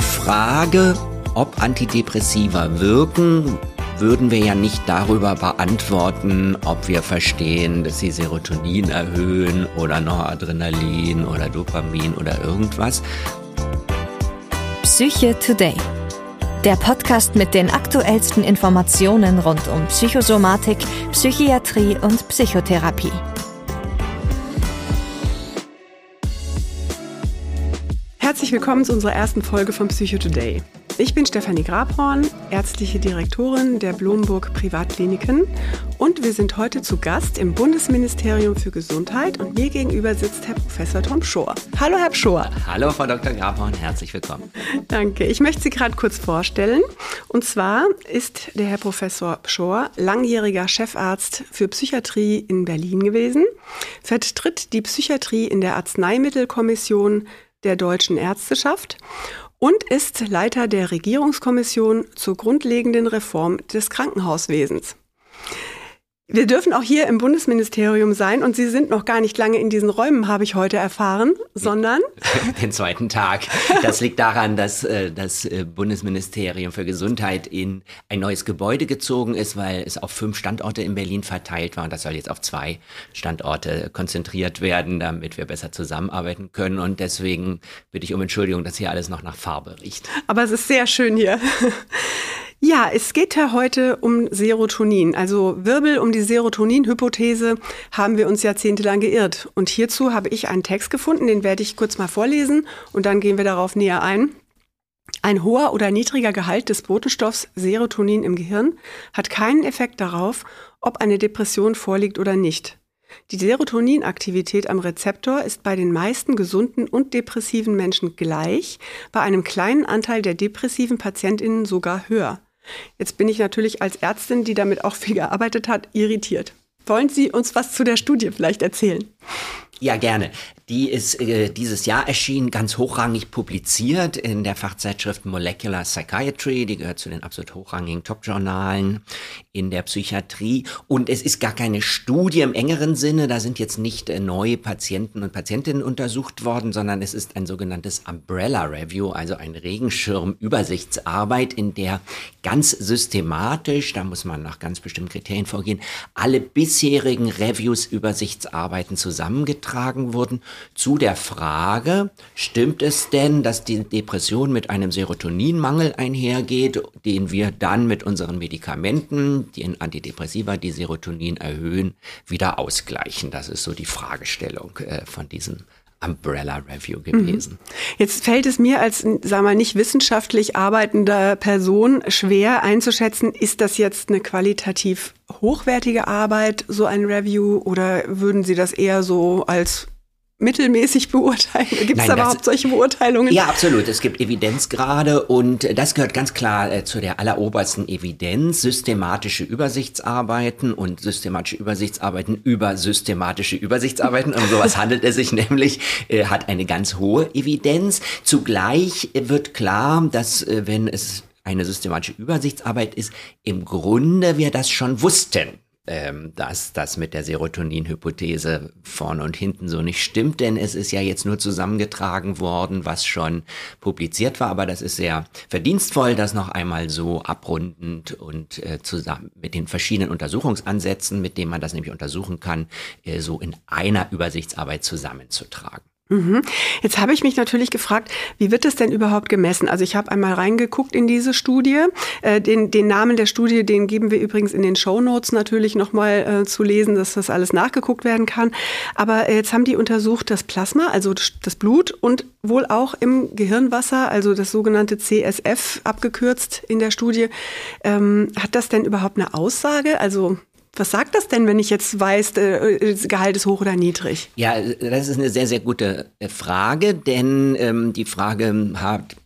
Die Frage, ob Antidepressiva wirken, würden wir ja nicht darüber beantworten, ob wir verstehen, dass sie Serotonin erhöhen oder Noradrenalin oder Dopamin oder irgendwas. Psyche Today. Der Podcast mit den aktuellsten Informationen rund um Psychosomatik, Psychiatrie und Psychotherapie. Herzlich willkommen zu unserer ersten Folge von Psycho Today. Ich bin Stefanie Grabhorn, ärztliche Direktorin der Blomburg Privatkliniken und wir sind heute zu Gast im Bundesministerium für Gesundheit und mir gegenüber sitzt Herr Professor Tom Schor. Hallo Herr Schor. Hallo Frau Dr. Grabhorn, herzlich willkommen. Danke. Ich möchte Sie gerade kurz vorstellen. Und zwar ist der Herr Professor Schor langjähriger Chefarzt für Psychiatrie in Berlin gewesen, vertritt die Psychiatrie in der Arzneimittelkommission der deutschen Ärzteschaft und ist Leiter der Regierungskommission zur grundlegenden Reform des Krankenhauswesens. Wir dürfen auch hier im Bundesministerium sein und Sie sind noch gar nicht lange in diesen Räumen, habe ich heute erfahren, sondern den zweiten Tag. Das liegt daran, dass äh, das äh, Bundesministerium für Gesundheit in ein neues Gebäude gezogen ist, weil es auf fünf Standorte in Berlin verteilt war und das soll jetzt auf zwei Standorte konzentriert werden, damit wir besser zusammenarbeiten können und deswegen bitte ich um Entschuldigung, dass hier alles noch nach Farbe riecht. Aber es ist sehr schön hier. Ja, es geht ja heute um Serotonin. Also Wirbel um die Serotonin-Hypothese haben wir uns jahrzehntelang geirrt. Und hierzu habe ich einen Text gefunden, den werde ich kurz mal vorlesen und dann gehen wir darauf näher ein. Ein hoher oder niedriger Gehalt des Botenstoffs Serotonin im Gehirn hat keinen Effekt darauf, ob eine Depression vorliegt oder nicht. Die Serotoninaktivität am Rezeptor ist bei den meisten gesunden und depressiven Menschen gleich, bei einem kleinen Anteil der depressiven Patientinnen sogar höher. Jetzt bin ich natürlich als Ärztin, die damit auch viel gearbeitet hat, irritiert. Wollen Sie uns was zu der Studie vielleicht erzählen? Ja, gerne. Die ist äh, dieses Jahr erschienen, ganz hochrangig publiziert in der Fachzeitschrift Molecular Psychiatry. Die gehört zu den absolut hochrangigen Top-Journalen in der Psychiatrie. Und es ist gar keine Studie im engeren Sinne. Da sind jetzt nicht äh, neue Patienten und Patientinnen untersucht worden, sondern es ist ein sogenanntes Umbrella Review, also ein Regenschirm-Übersichtsarbeit, in der ganz systematisch, da muss man nach ganz bestimmten Kriterien vorgehen, alle bisherigen Reviews, Übersichtsarbeiten zusammengetragen wurden zu der Frage, stimmt es denn, dass die Depression mit einem Serotoninmangel einhergeht, den wir dann mit unseren Medikamenten, die in Antidepressiva, die Serotonin erhöhen, wieder ausgleichen? Das ist so die Fragestellung äh, von diesem Umbrella Review mhm. gewesen. Jetzt fällt es mir als, sagen wir, nicht wissenschaftlich arbeitender Person schwer einzuschätzen, ist das jetzt eine qualitativ hochwertige Arbeit, so ein Review, oder würden Sie das eher so als mittelmäßig beurteilen? Gibt es da überhaupt solche Beurteilungen? Ja, absolut. Es gibt Evidenzgrade und das gehört ganz klar äh, zu der allerobersten Evidenz. Systematische Übersichtsarbeiten und systematische Übersichtsarbeiten über systematische Übersichtsarbeiten. Um sowas handelt es sich nämlich, äh, hat eine ganz hohe Evidenz. Zugleich wird klar, dass äh, wenn es eine systematische Übersichtsarbeit ist, im Grunde wir das schon wussten ähm, dass das mit der Serotonin-Hypothese vorne und hinten so nicht stimmt, denn es ist ja jetzt nur zusammengetragen worden, was schon publiziert war, aber das ist sehr verdienstvoll, das noch einmal so abrundend und äh, zusammen mit den verschiedenen Untersuchungsansätzen, mit denen man das nämlich untersuchen kann, äh, so in einer Übersichtsarbeit zusammenzutragen. Mhm. Jetzt habe ich mich natürlich gefragt, wie wird das denn überhaupt gemessen? Also ich habe einmal reingeguckt in diese Studie. Äh, den, den Namen der Studie, den geben wir übrigens in den Show Notes natürlich nochmal äh, zu lesen, dass das alles nachgeguckt werden kann. Aber äh, jetzt haben die untersucht das Plasma, also das Blut und wohl auch im Gehirnwasser, also das sogenannte CSF abgekürzt in der Studie. Ähm, hat das denn überhaupt eine Aussage? Also was sagt das denn, wenn ich jetzt weiß, äh, das Gehalt ist hoch oder niedrig? Ja, das ist eine sehr, sehr gute äh, Frage, denn ähm, die Frage,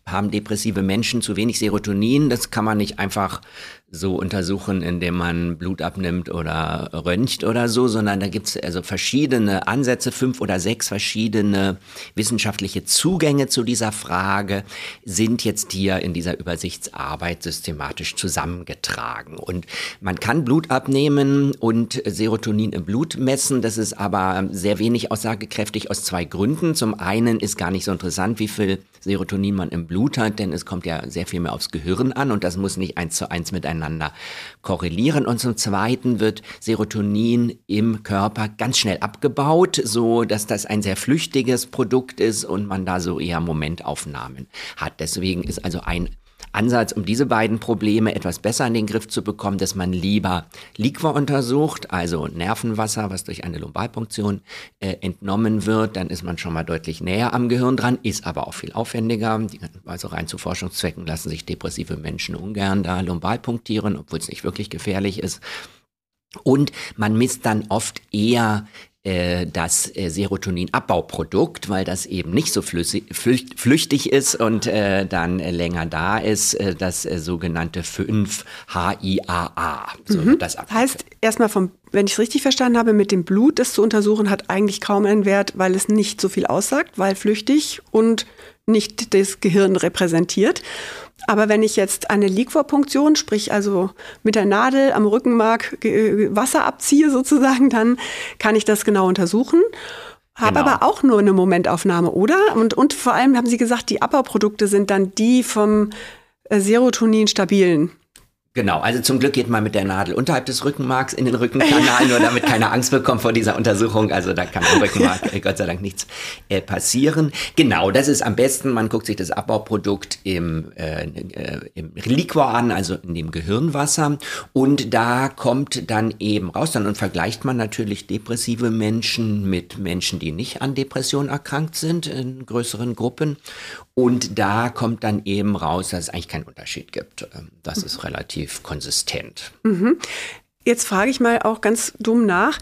haben depressive Menschen zu wenig Serotonin, das kann man nicht einfach so untersuchen, indem man Blut abnimmt oder röntgt oder so, sondern da gibt es also verschiedene Ansätze, fünf oder sechs verschiedene wissenschaftliche Zugänge zu dieser Frage sind jetzt hier in dieser Übersichtsarbeit systematisch zusammengetragen. Und man kann Blut abnehmen und Serotonin im Blut messen. Das ist aber sehr wenig aussagekräftig aus zwei Gründen. Zum einen ist gar nicht so interessant, wie viel Serotonin man im Blut hat, denn es kommt ja sehr viel mehr aufs Gehirn an und das muss nicht eins zu eins miteinander korrelieren. Und zum Zweiten wird Serotonin im Körper ganz schnell abgebaut, so dass das ein sehr flüchtiges Produkt ist und man da so eher Momentaufnahmen hat. Deswegen ist also ein Ansatz, um diese beiden Probleme etwas besser in den Griff zu bekommen, dass man lieber Liquor untersucht, also Nervenwasser, was durch eine Lumbalpunktion äh, entnommen wird, dann ist man schon mal deutlich näher am Gehirn dran, ist aber auch viel aufwendiger. Also rein zu Forschungszwecken lassen sich depressive Menschen ungern da lumbal punktieren, obwohl es nicht wirklich gefährlich ist. Und man misst dann oft eher äh, das äh, Serotonin-Abbauprodukt, weil das eben nicht so flüssig, flüchtig ist und äh, dann länger da ist, äh, das äh, sogenannte 5-HIAA. So mhm. das heißt, erstmal vom, wenn ich es richtig verstanden habe, mit dem Blut das zu untersuchen, hat eigentlich kaum einen Wert, weil es nicht so viel aussagt, weil flüchtig und nicht das Gehirn repräsentiert. Aber wenn ich jetzt eine Liquorpunktion, sprich also mit der Nadel am Rückenmark Wasser abziehe sozusagen, dann kann ich das genau untersuchen. Habe genau. aber auch nur eine Momentaufnahme, oder? Und, und vor allem haben Sie gesagt, die Abbauprodukte sind dann die vom äh, Serotonin stabilen. Genau, also zum Glück geht man mit der Nadel unterhalb des Rückenmarks in den Rückenkanal, nur damit keine Angst bekommt vor dieser Untersuchung. Also da kann am Rückenmark äh, Gott sei Dank nichts äh, passieren. Genau, das ist am besten. Man guckt sich das Abbauprodukt im, äh, äh, im Liquor an, also in dem Gehirnwasser. Und da kommt dann eben raus, dann und vergleicht man natürlich depressive Menschen mit Menschen, die nicht an Depressionen erkrankt sind, in größeren Gruppen. Und da kommt dann eben raus, dass es eigentlich keinen Unterschied gibt. Ähm, das ist relativ konsistent. Mhm. Jetzt frage ich mal auch ganz dumm nach.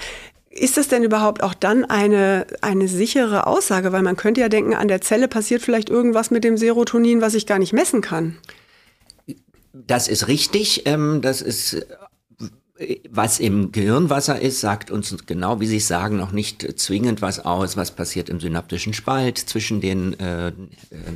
Ist das denn überhaupt auch dann eine, eine sichere Aussage? Weil man könnte ja denken, an der Zelle passiert vielleicht irgendwas mit dem Serotonin, was ich gar nicht messen kann. Das ist richtig. Ähm, das ist was im Gehirnwasser ist, sagt uns genau, wie Sie es sagen, noch nicht zwingend was aus, was passiert im synaptischen Spalt zwischen den äh,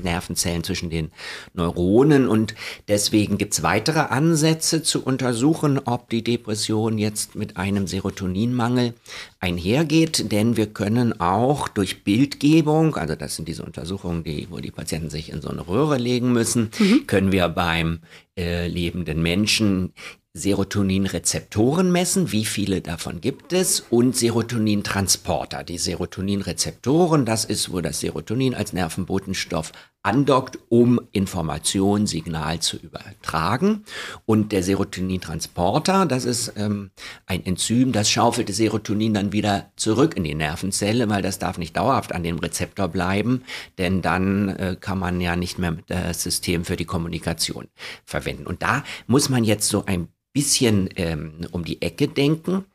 Nervenzellen, zwischen den Neuronen. Und deswegen gibt es weitere Ansätze zu untersuchen, ob die Depression jetzt mit einem Serotoninmangel einhergeht. Denn wir können auch durch Bildgebung, also das sind diese Untersuchungen, die, wo die Patienten sich in so eine Röhre legen müssen, mhm. können wir beim äh, lebenden Menschen Serotoninrezeptoren messen, wie viele davon gibt es, und Serotonintransporter. Die Serotoninrezeptoren, das ist, wo das Serotonin als Nervenbotenstoff andockt, um Information, Signal zu übertragen. Und der Serotonintransporter, das ist ähm, ein Enzym, das schaufelt das Serotonin dann wieder zurück in die Nervenzelle, weil das darf nicht dauerhaft an dem Rezeptor bleiben, denn dann äh, kann man ja nicht mehr das System für die Kommunikation verwenden. Und da muss man jetzt so ein bisschen ähm, um die Ecke denken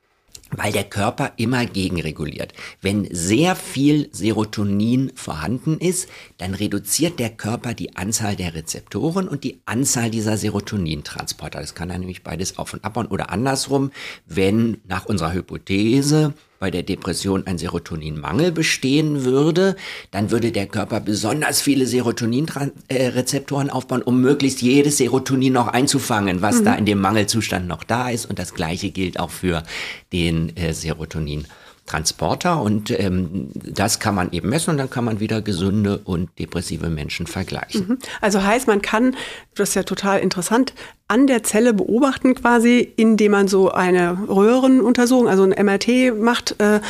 weil der Körper immer gegenreguliert. Wenn sehr viel Serotonin vorhanden ist, dann reduziert der Körper die Anzahl der Rezeptoren und die Anzahl dieser Serotonintransporter. Das kann er nämlich beides auf und abbauen oder andersrum, wenn nach unserer Hypothese bei der Depression ein Serotoninmangel bestehen würde, dann würde der Körper besonders viele Serotoninrezeptoren aufbauen, um möglichst jedes Serotonin noch einzufangen, was mhm. da in dem Mangelzustand noch da ist. Und das Gleiche gilt auch für den äh, Serotonin. Transporter und ähm, das kann man eben messen und dann kann man wieder gesunde und depressive Menschen vergleichen. Mhm. Also heißt, man kann, das ist ja total interessant, an der Zelle beobachten quasi, indem man so eine Röhrenuntersuchung, also ein MRT macht äh,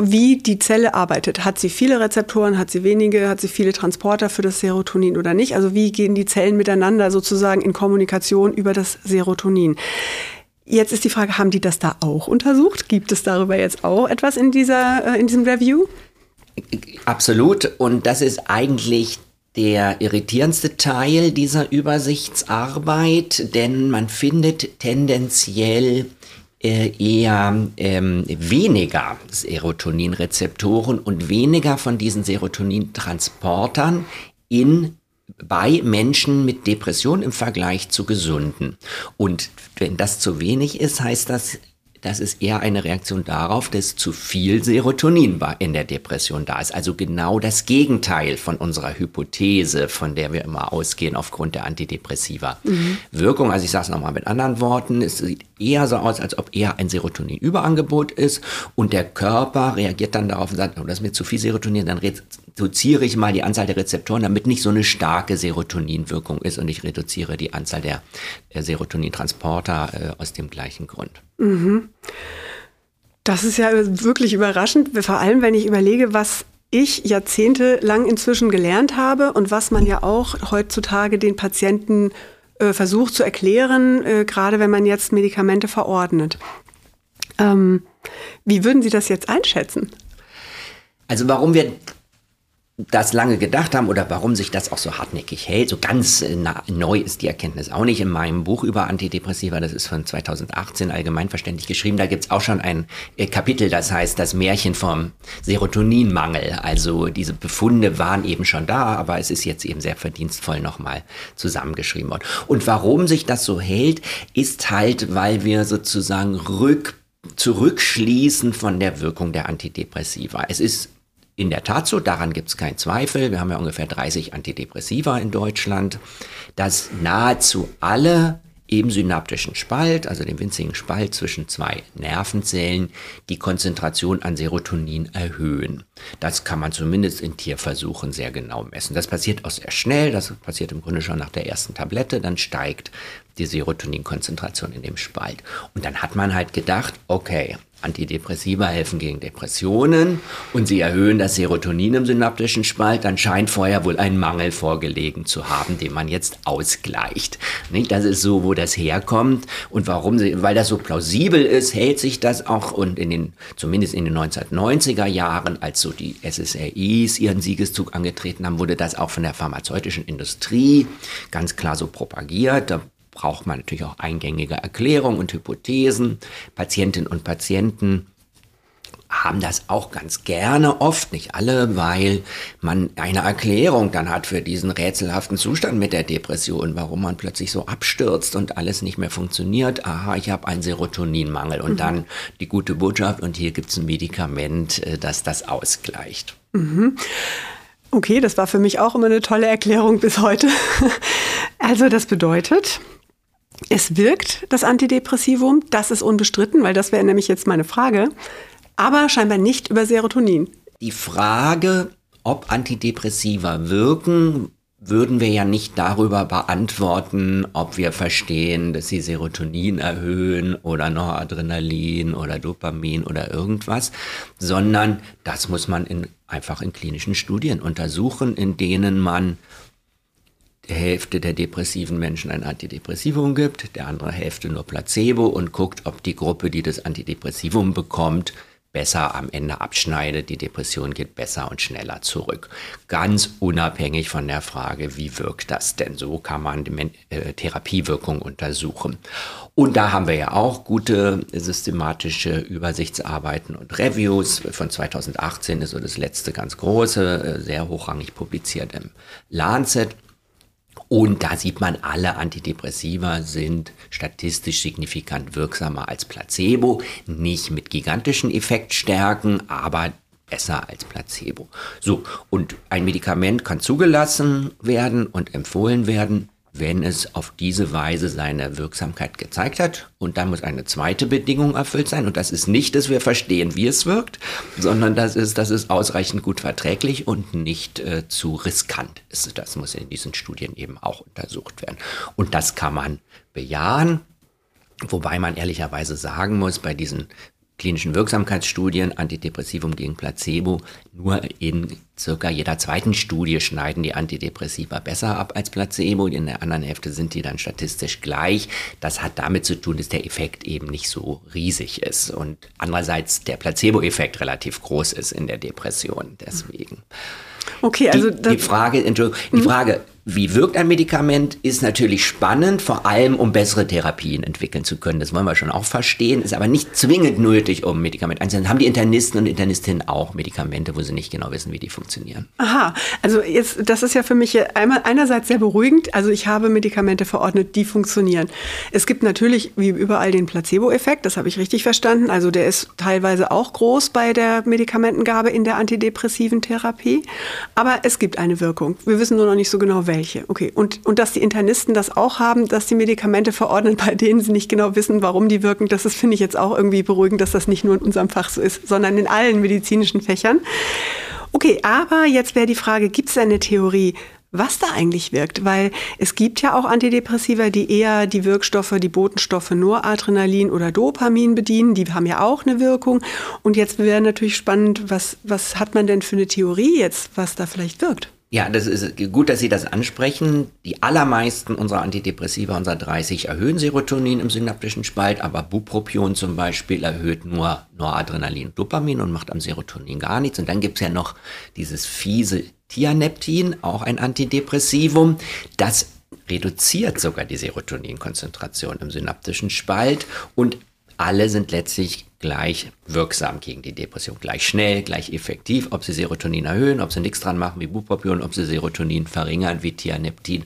wie die Zelle arbeitet. Hat sie viele Rezeptoren, hat sie wenige, hat sie viele Transporter für das Serotonin oder nicht? Also wie gehen die Zellen miteinander sozusagen in Kommunikation über das Serotonin? Jetzt ist die Frage, haben die das da auch untersucht? Gibt es darüber jetzt auch etwas in, dieser, äh, in diesem Review? Absolut. Und das ist eigentlich der irritierendste Teil dieser Übersichtsarbeit, denn man findet tendenziell äh, eher ähm, weniger Serotoninrezeptoren und weniger von diesen Serotonintransportern in bei Menschen mit Depression im Vergleich zu Gesunden. Und wenn das zu wenig ist, heißt das, das ist eher eine Reaktion darauf, dass zu viel Serotonin in der Depression da ist. Also genau das Gegenteil von unserer Hypothese, von der wir immer ausgehen aufgrund der Antidepressiva mhm. Wirkung. Also ich sage es nochmal mit anderen Worten, es sieht eher so aus, als ob eher ein Serotoninüberangebot ist und der Körper reagiert dann darauf und sagt, oh, das ist mir zu viel Serotonin, dann reduziere ich mal die Anzahl der Rezeptoren, damit nicht so eine starke Serotoninwirkung ist und ich reduziere die Anzahl der, der Serotonintransporter äh, aus dem gleichen Grund. Mhm. Das ist ja wirklich überraschend, vor allem wenn ich überlege, was ich jahrzehntelang inzwischen gelernt habe und was man ja auch heutzutage den Patienten äh, versucht zu erklären, äh, gerade wenn man jetzt Medikamente verordnet. Ähm, wie würden Sie das jetzt einschätzen? Also warum wir das lange gedacht haben oder warum sich das auch so hartnäckig hält. So ganz äh, neu ist die Erkenntnis auch nicht in meinem Buch über Antidepressiva. Das ist von 2018 allgemeinverständlich geschrieben. Da gibt's auch schon ein äh, Kapitel, das heißt das Märchen vom Serotoninmangel. Also diese Befunde waren eben schon da, aber es ist jetzt eben sehr verdienstvoll nochmal zusammengeschrieben worden. Und warum sich das so hält, ist halt, weil wir sozusagen rück zurückschließen von der Wirkung der Antidepressiva. Es ist in der Tat so, daran gibt es keinen Zweifel. Wir haben ja ungefähr 30 Antidepressiva in Deutschland, dass nahezu alle im synaptischen Spalt, also dem winzigen Spalt zwischen zwei Nervenzellen, die Konzentration an Serotonin erhöhen. Das kann man zumindest in Tierversuchen sehr genau messen. Das passiert auch sehr schnell, das passiert im Grunde schon nach der ersten Tablette, dann steigt die Serotoninkonzentration in dem Spalt. Und dann hat man halt gedacht, okay, Antidepressiva helfen gegen Depressionen und sie erhöhen das Serotonin im synaptischen Spalt, dann scheint vorher wohl ein Mangel vorgelegen zu haben, den man jetzt ausgleicht. Das ist so, wo das herkommt und warum weil das so plausibel ist, hält sich das auch und in den, zumindest in den 1990er Jahren, als so die SSRIs ihren Siegeszug angetreten haben, wurde das auch von der pharmazeutischen Industrie ganz klar so propagiert. Da braucht man natürlich auch eingängige Erklärungen und Hypothesen. Patientinnen und Patienten haben das auch ganz gerne, oft nicht alle, weil man eine Erklärung dann hat für diesen rätselhaften Zustand mit der Depression, warum man plötzlich so abstürzt und alles nicht mehr funktioniert. Aha, ich habe einen Serotoninmangel und mhm. dann die gute Botschaft und hier gibt es ein Medikament, äh, das das ausgleicht. Mhm. Okay, das war für mich auch immer eine tolle Erklärung bis heute. Also das bedeutet, es wirkt, das Antidepressivum, das ist unbestritten, weil das wäre nämlich jetzt meine Frage, aber scheinbar nicht über Serotonin. Die Frage, ob Antidepressiva wirken, würden wir ja nicht darüber beantworten, ob wir verstehen, dass sie Serotonin erhöhen oder Noradrenalin oder Dopamin oder irgendwas, sondern das muss man in, einfach in klinischen Studien untersuchen, in denen man der Hälfte der depressiven Menschen ein Antidepressivum gibt, der andere Hälfte nur Placebo und guckt, ob die Gruppe, die das Antidepressivum bekommt, besser am Ende abschneidet. Die Depression geht besser und schneller zurück. Ganz unabhängig von der Frage, wie wirkt das denn? So kann man die äh, Therapiewirkung untersuchen. Und da haben wir ja auch gute systematische Übersichtsarbeiten und Reviews. Von 2018 ist so das letzte ganz große, äh, sehr hochrangig publiziert im Lancet. Und da sieht man, alle Antidepressiva sind statistisch signifikant wirksamer als Placebo. Nicht mit gigantischen Effektstärken, aber besser als Placebo. So, und ein Medikament kann zugelassen werden und empfohlen werden, wenn es auf diese Weise seine Wirksamkeit gezeigt hat. Und dann muss eine zweite Bedingung erfüllt sein. Und das ist nicht, dass wir verstehen, wie es wirkt, sondern das ist, dass es ausreichend gut verträglich und nicht äh, zu riskant ist. Das muss in diesen Studien eben auch untersucht werden. Und das kann man bejahen. Wobei man ehrlicherweise sagen muss, bei diesen klinischen Wirksamkeitsstudien, Antidepressivum gegen Placebo, nur in circa jeder zweiten Studie schneiden die Antidepressiva besser ab als Placebo. In der anderen Hälfte sind die dann statistisch gleich. Das hat damit zu tun, dass der Effekt eben nicht so riesig ist und andererseits der Placebo-Effekt relativ groß ist in der Depression. Deswegen. Okay, also die, die Frage, Entschuldigung, die mhm. Frage, wie wirkt ein Medikament, ist natürlich spannend, vor allem um bessere Therapien entwickeln zu können. Das wollen wir schon auch verstehen, ist aber nicht zwingend nötig, um Medikamente einzusetzen. Haben die Internisten und Internistinnen auch Medikamente, wo sie nicht genau wissen, wie die funktionieren? Aha, also jetzt, das ist ja für mich einmal einerseits sehr beruhigend. Also ich habe Medikamente verordnet, die funktionieren. Es gibt natürlich wie überall den Placebo-Effekt, das habe ich richtig verstanden. Also der ist teilweise auch groß bei der Medikamentengabe in der antidepressiven Therapie. Aber es gibt eine Wirkung. Wir wissen nur noch nicht so genau, welche welche. Okay. Und, und dass die Internisten das auch haben, dass die Medikamente verordnen, bei denen sie nicht genau wissen, warum die wirken, das ist, finde ich jetzt auch irgendwie beruhigend, dass das nicht nur in unserem Fach so ist, sondern in allen medizinischen Fächern. Okay, aber jetzt wäre die Frage, gibt es eine Theorie, was da eigentlich wirkt, weil es gibt ja auch Antidepressiva, die eher die Wirkstoffe, die Botenstoffe Noradrenalin oder Dopamin bedienen, die haben ja auch eine Wirkung. Und jetzt wäre natürlich spannend, was, was hat man denn für eine Theorie jetzt, was da vielleicht wirkt? Ja, das ist gut, dass Sie das ansprechen. Die allermeisten unserer Antidepressiva, unserer 30, erhöhen Serotonin im synaptischen Spalt, aber Bupropion zum Beispiel erhöht nur Noradrenalin und Dopamin und macht am Serotonin gar nichts. Und dann gibt's ja noch dieses fiese Tianeptin, auch ein Antidepressivum, das reduziert sogar die Serotoninkonzentration im synaptischen Spalt und alle sind letztlich gleich wirksam gegen die Depression, gleich schnell, gleich effektiv, ob sie Serotonin erhöhen, ob sie nichts dran machen wie Bupropion, ob sie Serotonin verringern wie Tianeptin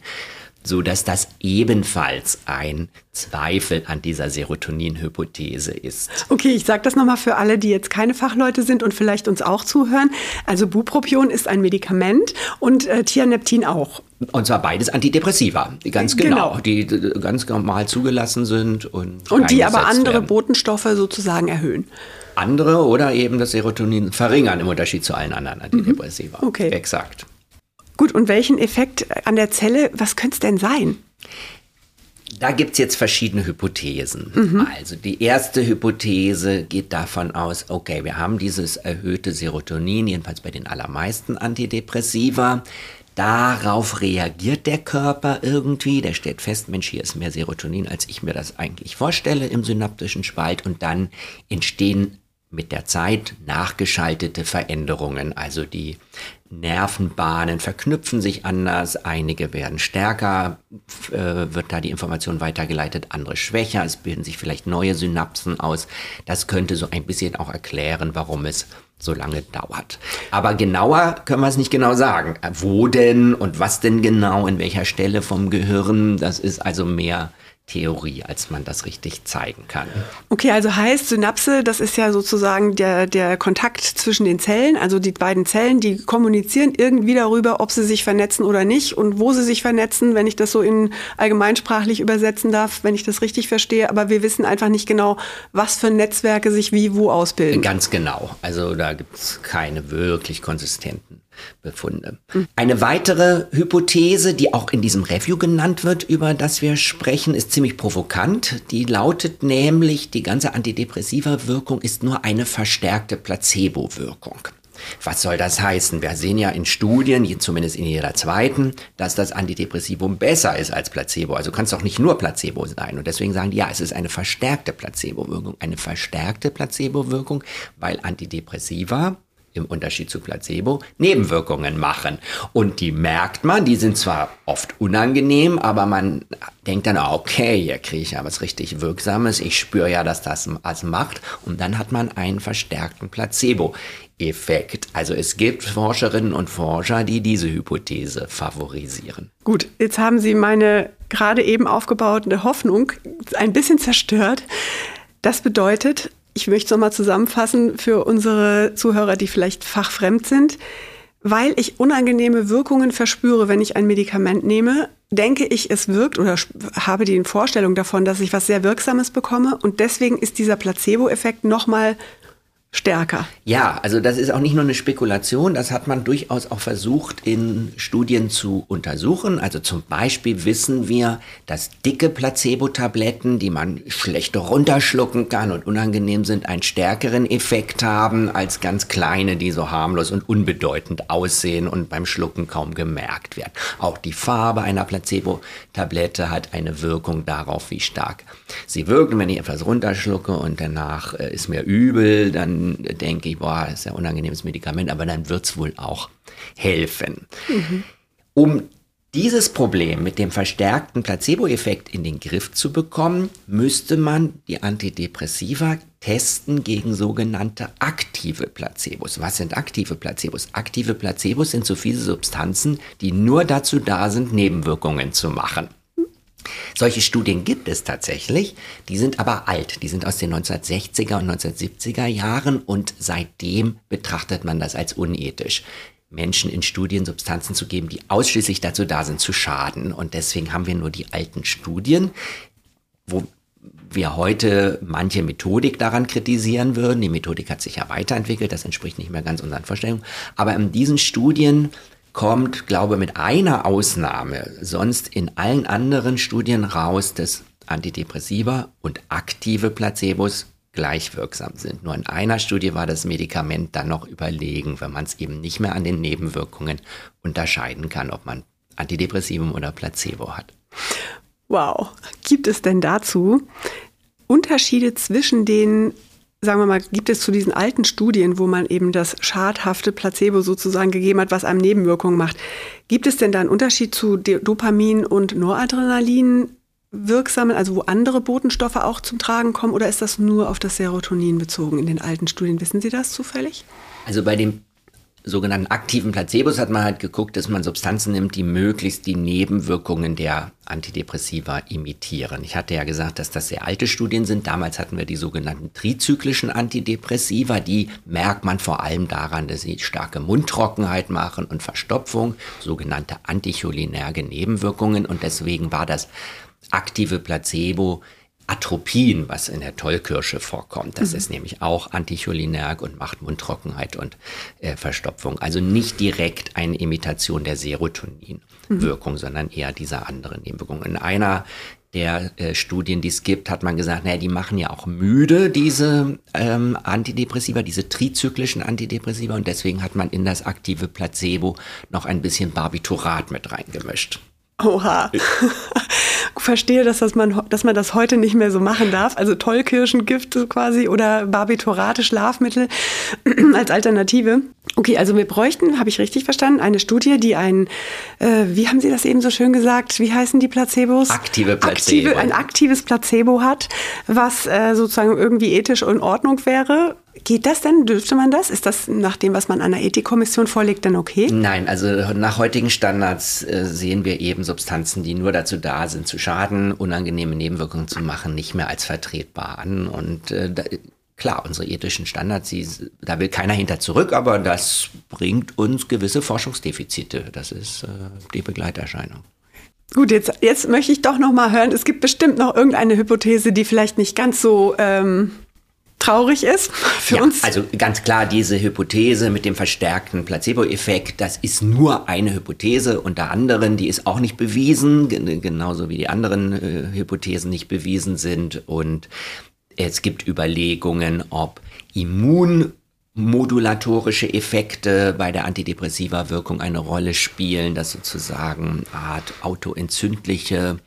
so dass das ebenfalls ein Zweifel an dieser Serotonin-Hypothese ist. Okay, ich sage das nochmal für alle, die jetzt keine Fachleute sind und vielleicht uns auch zuhören. Also Bupropion ist ein Medikament und äh, Tianeptin auch. Und zwar beides Antidepressiva, ganz genau, genau. die ganz normal zugelassen sind und und die aber andere werden. Botenstoffe sozusagen erhöhen. Andere oder eben das Serotonin verringern im Unterschied zu allen anderen Antidepressiva. Mhm. Okay. Exakt. Gut, und welchen Effekt an der Zelle, was könnte es denn sein? Da gibt es jetzt verschiedene Hypothesen. Mhm. Also die erste Hypothese geht davon aus, okay, wir haben dieses erhöhte Serotonin, jedenfalls bei den allermeisten Antidepressiva. Darauf reagiert der Körper irgendwie, der stellt fest, Mensch, hier ist mehr Serotonin, als ich mir das eigentlich vorstelle im synaptischen Spalt und dann entstehen mit der Zeit nachgeschaltete Veränderungen. Also die Nervenbahnen verknüpfen sich anders, einige werden stärker, äh, wird da die Information weitergeleitet, andere schwächer, es bilden sich vielleicht neue Synapsen aus. Das könnte so ein bisschen auch erklären, warum es so lange dauert. Aber genauer können wir es nicht genau sagen. Wo denn und was denn genau, in welcher Stelle vom Gehirn, das ist also mehr Theorie, als man das richtig zeigen kann. Okay, also heißt Synapse, das ist ja sozusagen der, der Kontakt zwischen den Zellen, also die beiden Zellen, die kommunizieren irgendwie darüber, ob sie sich vernetzen oder nicht und wo sie sich vernetzen, wenn ich das so in allgemeinsprachlich übersetzen darf, wenn ich das richtig verstehe. Aber wir wissen einfach nicht genau, was für Netzwerke sich wie wo ausbilden. Ganz genau. Also da gibt es keine wirklich konsistenten Befunde. Eine weitere Hypothese, die auch in diesem Review genannt wird, über das wir sprechen, ist ziemlich provokant. Die lautet nämlich, die ganze antidepressiva Wirkung ist nur eine verstärkte Placebo-Wirkung. Was soll das heißen? Wir sehen ja in Studien, zumindest in jeder zweiten, dass das Antidepressivum besser ist als Placebo. Also kann es doch nicht nur Placebo sein. Und deswegen sagen die, ja, es ist eine verstärkte Placebo-Wirkung. Eine verstärkte Placebo-Wirkung, weil Antidepressiva im Unterschied zu Placebo, Nebenwirkungen machen. Und die merkt man, die sind zwar oft unangenehm, aber man denkt dann, okay, hier kriege ich ja was richtig Wirksames, ich spüre ja, dass das was macht. Und dann hat man einen verstärkten Placebo-Effekt. Also es gibt Forscherinnen und Forscher, die diese Hypothese favorisieren. Gut, jetzt haben Sie meine gerade eben aufgebaute Hoffnung ein bisschen zerstört. Das bedeutet, ich möchte es nochmal zusammenfassen für unsere Zuhörer, die vielleicht fachfremd sind. Weil ich unangenehme Wirkungen verspüre, wenn ich ein Medikament nehme, denke ich, es wirkt oder habe die Vorstellung davon, dass ich was sehr Wirksames bekomme. Und deswegen ist dieser Placebo-Effekt nochmal stärker. Ja, also das ist auch nicht nur eine Spekulation, das hat man durchaus auch versucht in Studien zu untersuchen. Also zum Beispiel wissen wir, dass dicke Placebo-Tabletten, die man schlecht runterschlucken kann und unangenehm sind, einen stärkeren Effekt haben als ganz kleine, die so harmlos und unbedeutend aussehen und beim Schlucken kaum gemerkt werden. Auch die Farbe einer Placebo-Tablette hat eine Wirkung darauf, wie stark sie wirken. Wenn ich etwas runterschlucke und danach äh, ist mir übel, dann denke ich, boah, ist ja ein unangenehmes Medikament, aber dann wird es wohl auch helfen. Mhm. Um dieses Problem mit dem verstärkten Placebo-Effekt in den Griff zu bekommen, müsste man die Antidepressiva testen gegen sogenannte aktive Placebos. Was sind aktive Placebos? Aktive Placebos sind so viele Substanzen, die nur dazu da sind, Nebenwirkungen zu machen. Solche Studien gibt es tatsächlich, die sind aber alt, die sind aus den 1960er und 1970er Jahren und seitdem betrachtet man das als unethisch. Menschen in Studien Substanzen zu geben, die ausschließlich dazu da sind, zu schaden. Und deswegen haben wir nur die alten Studien, wo wir heute manche Methodik daran kritisieren würden. Die Methodik hat sich ja weiterentwickelt, das entspricht nicht mehr ganz unseren Vorstellungen. Aber in diesen Studien kommt, glaube mit einer Ausnahme, sonst in allen anderen Studien raus, dass Antidepressiva und aktive Placebos gleich wirksam sind. Nur in einer Studie war das Medikament dann noch überlegen, wenn man es eben nicht mehr an den Nebenwirkungen unterscheiden kann, ob man Antidepressivum oder Placebo hat. Wow. Gibt es denn dazu Unterschiede zwischen den sagen wir mal, gibt es zu diesen alten Studien, wo man eben das schadhafte Placebo sozusagen gegeben hat, was einem Nebenwirkungen macht. Gibt es denn da einen Unterschied zu Dopamin und Noradrenalin wirksamen, also wo andere Botenstoffe auch zum Tragen kommen, oder ist das nur auf das Serotonin bezogen in den alten Studien? Wissen Sie das zufällig? Also bei den sogenannten aktiven Placebos hat man halt geguckt, dass man Substanzen nimmt, die möglichst die Nebenwirkungen der Antidepressiva imitieren. Ich hatte ja gesagt, dass das sehr alte Studien sind. Damals hatten wir die sogenannten trizyklischen Antidepressiva. Die merkt man vor allem daran, dass sie starke Mundtrockenheit machen und Verstopfung, sogenannte anticholinerge Nebenwirkungen. Und deswegen war das aktive Placebo Atropin, was in der Tollkirsche vorkommt. Das mhm. ist nämlich auch anticholinerg und macht Mundtrockenheit und äh, Verstopfung. Also nicht direkt eine Imitation der Serotonin-Wirkung, mhm. sondern eher dieser anderen Nebenwirkungen. In einer der äh, Studien, die es gibt, hat man gesagt, naja, die machen ja auch müde, diese ähm, Antidepressiva, diese trizyklischen Antidepressiva und deswegen hat man in das aktive Placebo noch ein bisschen Barbiturat mit reingemischt. Oha. Verstehe, dass, das man, dass man das heute nicht mehr so machen darf. Also Tollkirschengift quasi oder Barbiturate, Schlafmittel als Alternative. Okay, also wir bräuchten, habe ich richtig verstanden, eine Studie, die ein, äh, wie haben Sie das eben so schön gesagt, wie heißen die Placebos? Aktive Placebo. Aktive, ein aktives Placebo hat, was äh, sozusagen irgendwie ethisch in Ordnung wäre Geht das denn? Dürfte man das? Ist das nach dem, was man einer Ethikkommission vorlegt, dann okay? Nein, also nach heutigen Standards äh, sehen wir eben Substanzen, die nur dazu da sind, zu schaden, unangenehme Nebenwirkungen zu machen, nicht mehr als vertretbar an. Und äh, da, klar, unsere ethischen Standards, die, da will keiner hinter zurück, aber das bringt uns gewisse Forschungsdefizite. Das ist äh, die Begleiterscheinung. Gut, jetzt, jetzt möchte ich doch noch mal hören. Es gibt bestimmt noch irgendeine Hypothese, die vielleicht nicht ganz so ähm, traurig ist für ja, uns. Also ganz klar, diese Hypothese mit dem verstärkten Placebo-Effekt, das ist nur eine Hypothese unter anderen, die ist auch nicht bewiesen, genauso wie die anderen äh, Hypothesen nicht bewiesen sind. Und es gibt Überlegungen, ob Immun modulatorische Effekte bei der antidepressiva Wirkung eine Rolle spielen, dass sozusagen Art autoentzündliche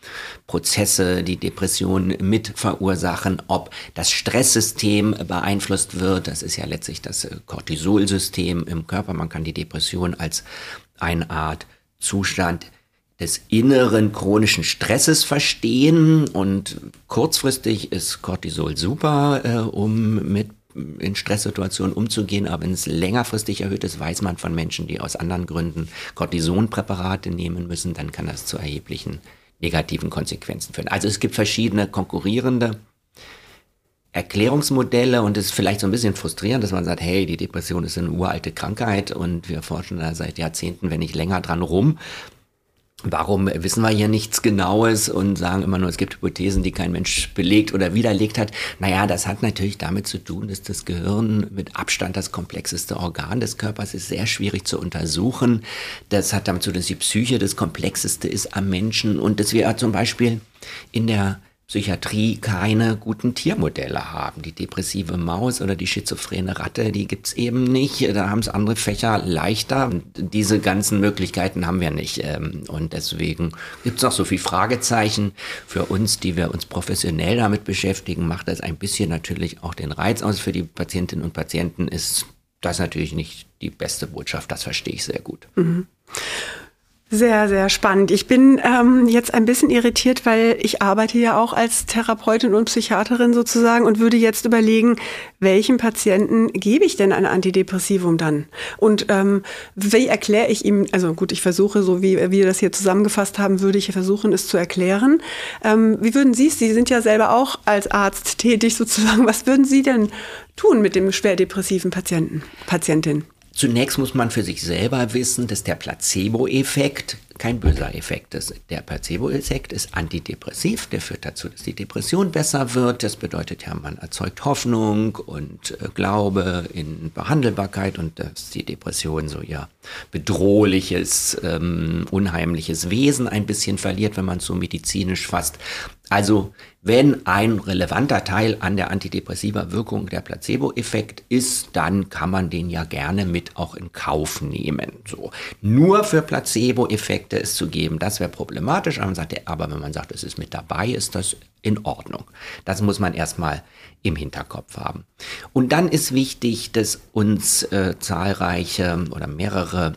Prozesse die Depression mit verursachen, ob das Stresssystem beeinflusst wird. Das ist ja letztlich das Cortisolsystem im Körper. Man kann die Depression als eine Art Zustand des inneren chronischen Stresses verstehen und kurzfristig ist Cortisol super, äh, um mit in Stresssituationen umzugehen, aber wenn es längerfristig erhöht ist, weiß man von Menschen, die aus anderen Gründen Cortisonpräparate nehmen müssen, dann kann das zu erheblichen negativen Konsequenzen führen. Also es gibt verschiedene konkurrierende Erklärungsmodelle und es ist vielleicht so ein bisschen frustrierend, dass man sagt, hey, die Depression ist eine uralte Krankheit und wir forschen da seit Jahrzehnten, wenn nicht länger dran rum. Warum wissen wir hier nichts Genaues und sagen immer nur, es gibt Hypothesen, die kein Mensch belegt oder widerlegt hat? Naja, das hat natürlich damit zu tun, dass das Gehirn mit Abstand das komplexeste Organ des Körpers ist, sehr schwierig zu untersuchen. Das hat damit zu tun, dass die Psyche das komplexeste ist am Menschen und dass wir zum Beispiel in der Psychiatrie keine guten Tiermodelle haben. Die depressive Maus oder die schizophrene Ratte, die gibt's eben nicht. Da haben es andere Fächer leichter. Diese ganzen Möglichkeiten haben wir nicht. Ähm, und deswegen gibt's noch so viel Fragezeichen. Für uns, die wir uns professionell damit beschäftigen, macht das ein bisschen natürlich auch den Reiz aus. Für die Patientinnen und Patienten ist das natürlich nicht die beste Botschaft. Das verstehe ich sehr gut. Mhm. Sehr, sehr spannend. Ich bin ähm, jetzt ein bisschen irritiert, weil ich arbeite ja auch als Therapeutin und Psychiaterin sozusagen und würde jetzt überlegen, welchem Patienten gebe ich denn ein Antidepressivum dann? Und ähm, wie erkläre ich ihm, also gut, ich versuche, so wie wir das hier zusammengefasst haben, würde ich versuchen, es zu erklären. Ähm, wie würden Sie es, Sie sind ja selber auch als Arzt tätig sozusagen, was würden Sie denn tun mit dem schwer depressiven Patienten, Patientin? Zunächst muss man für sich selber wissen, dass der Placebo-Effekt kein böser Effekt ist. Der Placebo-Effekt ist antidepressiv, der führt dazu, dass die Depression besser wird. Das bedeutet ja, man erzeugt Hoffnung und äh, Glaube in Behandelbarkeit und dass die Depression so ihr bedrohliches, ähm, unheimliches Wesen ein bisschen verliert, wenn man es so medizinisch fasst. Also wenn ein relevanter Teil an der antidepressiva Wirkung der Placebo-Effekt ist, dann kann man den ja gerne mit auch in Kauf nehmen. So. Nur für Placebo-Effekte es zu geben, das wäre problematisch. Aber, sagt, aber wenn man sagt, es ist mit dabei, ist das in Ordnung. Das muss man erstmal im Hinterkopf haben. Und dann ist wichtig, dass uns äh, zahlreiche oder mehrere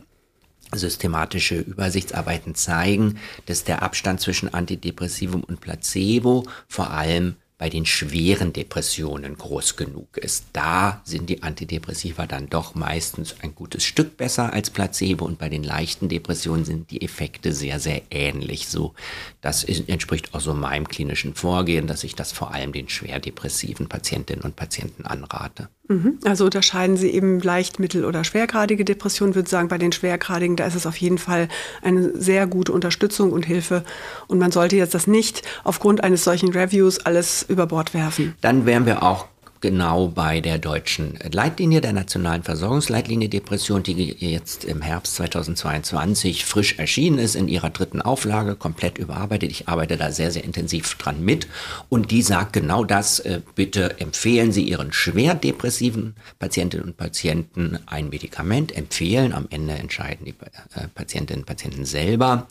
systematische Übersichtsarbeiten zeigen, dass der Abstand zwischen Antidepressivum und Placebo vor allem bei den schweren Depressionen groß genug ist. Da sind die Antidepressiva dann doch meistens ein gutes Stück besser als Placebo und bei den leichten Depressionen sind die Effekte sehr, sehr ähnlich. So, das entspricht auch so meinem klinischen Vorgehen, dass ich das vor allem den schwer depressiven Patientinnen und Patienten anrate. Mhm. Also unterscheiden Sie eben leicht, mittel- oder schwergradige Depressionen. Ich würde sagen, bei den schwergradigen, da ist es auf jeden Fall eine sehr gute Unterstützung und Hilfe. Und man sollte jetzt das nicht aufgrund eines solchen Reviews alles über Bord werfen. Dann wären wir auch genau bei der deutschen Leitlinie, der nationalen Versorgungsleitlinie Depression, die jetzt im Herbst 2022 frisch erschienen ist, in ihrer dritten Auflage, komplett überarbeitet. Ich arbeite da sehr, sehr intensiv dran mit. Und die sagt genau das, äh, bitte empfehlen Sie Ihren schwer depressiven Patientinnen und Patienten ein Medikament, empfehlen. Am Ende entscheiden die äh, Patientinnen und Patienten selber.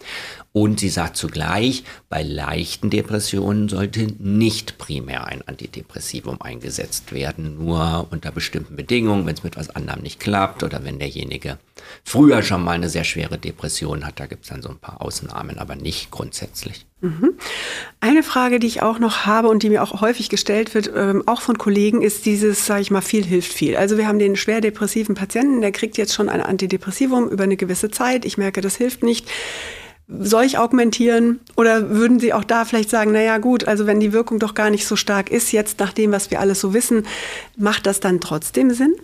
Und sie sagt zugleich, bei leichten Depressionen sollte nicht primär ein Antidepressivum eingesetzt werden, nur unter bestimmten Bedingungen, wenn es mit was anderem nicht klappt oder wenn derjenige früher schon mal eine sehr schwere Depression hat. Da gibt es dann so ein paar Ausnahmen, aber nicht grundsätzlich. Mhm. Eine Frage, die ich auch noch habe und die mir auch häufig gestellt wird, ähm, auch von Kollegen, ist dieses, sage ich mal, viel hilft viel. Also wir haben den schwer depressiven Patienten, der kriegt jetzt schon ein Antidepressivum über eine gewisse Zeit. Ich merke, das hilft nicht. Soll ich augmentieren? Oder würden Sie auch da vielleicht sagen, naja gut, also wenn die Wirkung doch gar nicht so stark ist, jetzt nach dem, was wir alles so wissen, macht das dann trotzdem Sinn?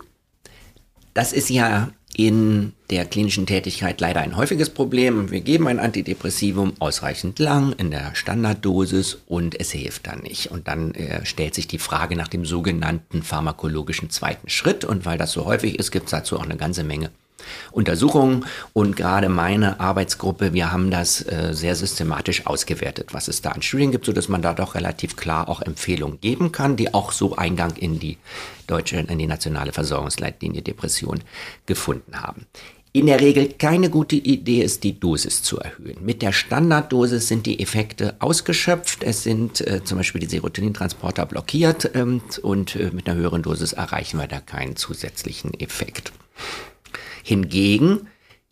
Das ist ja in der klinischen Tätigkeit leider ein häufiges Problem. Wir geben ein Antidepressivum ausreichend lang in der Standarddosis und es hilft dann nicht. Und dann äh, stellt sich die Frage nach dem sogenannten pharmakologischen zweiten Schritt. Und weil das so häufig ist, gibt es dazu auch eine ganze Menge Untersuchungen und gerade meine Arbeitsgruppe, wir haben das äh, sehr systematisch ausgewertet, was es da an Studien gibt, sodass man da doch relativ klar auch Empfehlungen geben kann, die auch so Eingang in die deutsche, in die nationale Versorgungsleitlinie Depression gefunden haben. In der Regel keine gute Idee ist, die Dosis zu erhöhen. Mit der Standarddosis sind die Effekte ausgeschöpft. Es sind äh, zum Beispiel die Serotonintransporter blockiert ähm, und äh, mit einer höheren Dosis erreichen wir da keinen zusätzlichen Effekt. Hingegen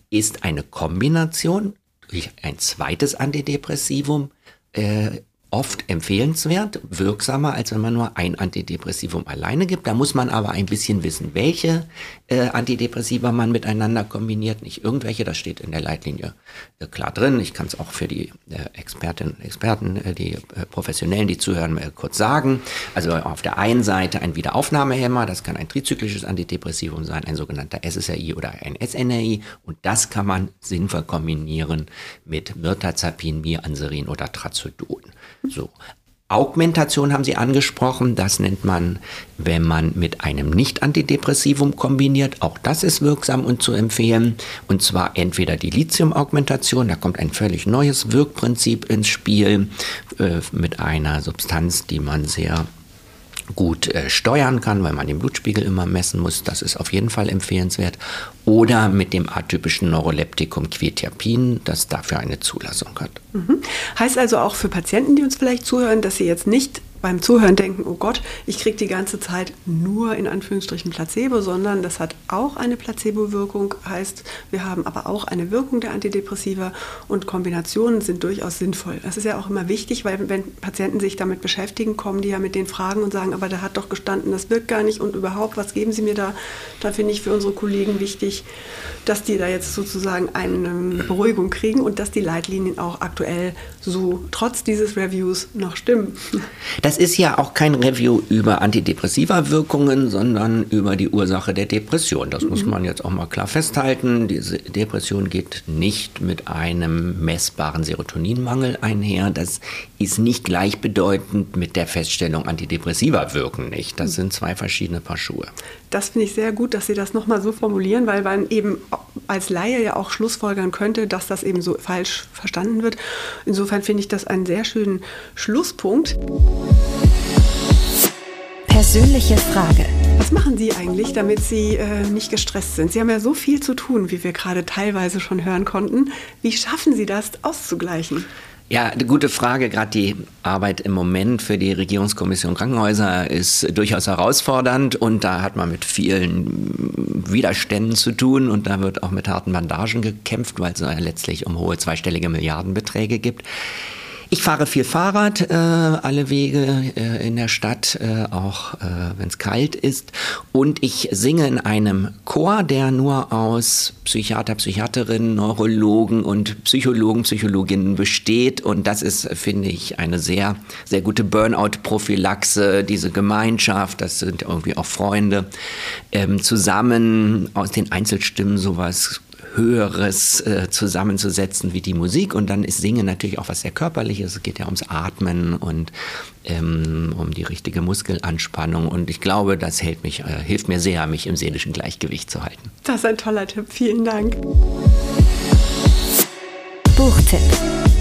ist eine Kombination durch ein zweites Antidepressivum äh, oft empfehlenswert, wirksamer, als wenn man nur ein Antidepressivum alleine gibt. Da muss man aber ein bisschen wissen, welche äh, Antidepressiva man miteinander kombiniert. Nicht irgendwelche, das steht in der Leitlinie äh, klar drin. Ich kann es auch für die äh, Expertinnen und Experten, äh, die äh, Professionellen, die zuhören, äh, kurz sagen. Also auf der einen Seite ein Wiederaufnahmehemmer, das kann ein trizyklisches Antidepressivum sein, ein sogenannter SSRI oder ein SNRI. Und das kann man sinnvoll kombinieren mit Mirtazapin, Mianserin oder Trazodon. So. Augmentation haben Sie angesprochen. Das nennt man, wenn man mit einem Nicht-Antidepressivum kombiniert. Auch das ist wirksam und zu empfehlen. Und zwar entweder die Lithium-Augmentation, da kommt ein völlig neues Wirkprinzip ins Spiel äh, mit einer Substanz, die man sehr gut äh, steuern kann, weil man den Blutspiegel immer messen muss. Das ist auf jeden Fall empfehlenswert. Oder mit dem atypischen Neuroleptikum Quetiapin, das dafür eine Zulassung hat. Mhm. Heißt also auch für Patienten, die uns vielleicht zuhören, dass sie jetzt nicht beim Zuhören denken, oh Gott, ich kriege die ganze Zeit nur in Anführungsstrichen Placebo, sondern das hat auch eine Placebo-Wirkung, heißt, wir haben aber auch eine Wirkung der Antidepressiva und Kombinationen sind durchaus sinnvoll. Das ist ja auch immer wichtig, weil wenn Patienten sich damit beschäftigen, kommen die ja mit den Fragen und sagen, aber da hat doch gestanden, das wirkt gar nicht und überhaupt, was geben Sie mir da? Da finde ich für unsere Kollegen wichtig, dass die da jetzt sozusagen eine Beruhigung kriegen und dass die Leitlinien auch aktuell so trotz dieses Reviews noch stimmen. Das ist ja auch kein Review über antidepressiva Wirkungen, sondern über die Ursache der Depression. Das mhm. muss man jetzt auch mal klar festhalten. Diese Depression geht nicht mit einem messbaren Serotoninmangel einher. Das ist nicht gleichbedeutend mit der Feststellung, Antidepressiva wirken nicht. Das sind zwei verschiedene Paar Schuhe. Das finde ich sehr gut, dass Sie das nochmal so formulieren, weil man eben als Laie ja auch schlussfolgern könnte, dass das eben so falsch verstanden wird. Insofern finde ich das einen sehr schönen Schlusspunkt. Persönliche Frage. Was machen Sie eigentlich, damit Sie äh, nicht gestresst sind? Sie haben ja so viel zu tun, wie wir gerade teilweise schon hören konnten. Wie schaffen Sie das auszugleichen? Ja, eine gute Frage. Gerade die Arbeit im Moment für die Regierungskommission Krankenhäuser ist durchaus herausfordernd und da hat man mit vielen Widerständen zu tun und da wird auch mit harten Bandagen gekämpft, weil es ja letztlich um hohe zweistellige Milliardenbeträge gibt. Ich fahre viel Fahrrad, äh, alle Wege äh, in der Stadt, äh, auch äh, wenn es kalt ist. Und ich singe in einem Chor, der nur aus Psychiater, Psychiaterinnen, Neurologen und Psychologen, Psychologinnen besteht. Und das ist, finde ich, eine sehr, sehr gute Burnout-Prophylaxe, diese Gemeinschaft, das sind irgendwie auch Freunde, ähm, zusammen aus den Einzelstimmen sowas Höheres äh, zusammenzusetzen wie die Musik. Und dann ist Singen natürlich auch was sehr Körperliches. Es geht ja ums Atmen und ähm, um die richtige Muskelanspannung. Und ich glaube, das hält mich, äh, hilft mir sehr, mich im seelischen Gleichgewicht zu halten. Das ist ein toller Tipp. Vielen Dank. Buchtipp.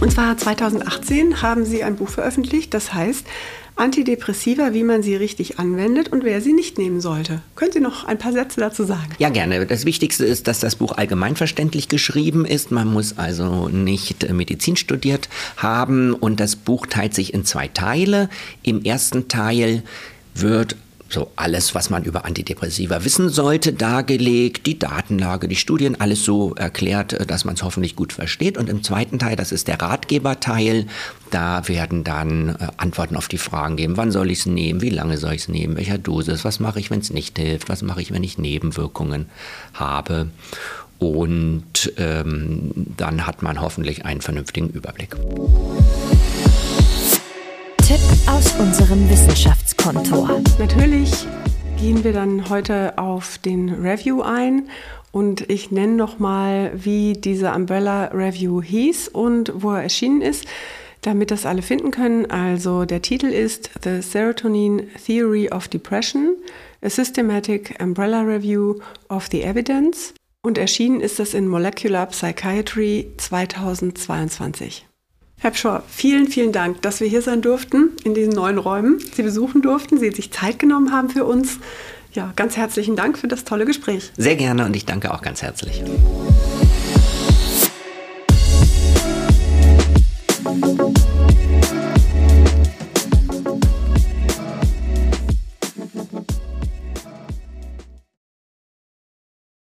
Und zwar 2018 haben Sie ein Buch veröffentlicht, das heißt Antidepressiva, wie man sie richtig anwendet und wer sie nicht nehmen sollte. Können Sie noch ein paar Sätze dazu sagen? Ja, gerne. Das Wichtigste ist, dass das Buch allgemeinverständlich geschrieben ist. Man muss also nicht Medizin studiert haben und das Buch teilt sich in zwei Teile. Im ersten Teil wird so alles, was man über Antidepressiva wissen sollte, dargelegt, die Datenlage, die Studien, alles so erklärt, äh, dass man es hoffentlich gut versteht. Und im zweiten Teil, das ist der Ratgeberteil, da werden dann äh, Antworten auf die Fragen geben, wann soll ich es nehmen, wie lange soll ich es nehmen, welcher Dosis, was mache ich, wenn es nicht hilft, was mache ich, wenn ich Nebenwirkungen habe. Und ähm, dann hat man hoffentlich einen vernünftigen Überblick. Tipp aus unserem Wissenschaftskontor. Natürlich gehen wir dann heute auf den Review ein und ich nenne noch mal, wie diese Umbrella Review hieß und wo er erschienen ist, damit das alle finden können. Also der Titel ist The Serotonin Theory of Depression, a Systematic Umbrella Review of the Evidence und erschienen ist das in Molecular Psychiatry 2022. Herr Pschor, vielen, vielen Dank, dass wir hier sein durften, in diesen neuen Räumen, Sie besuchen durften, Sie sich Zeit genommen haben für uns. Ja, ganz herzlichen Dank für das tolle Gespräch. Sehr gerne und ich danke auch ganz herzlich.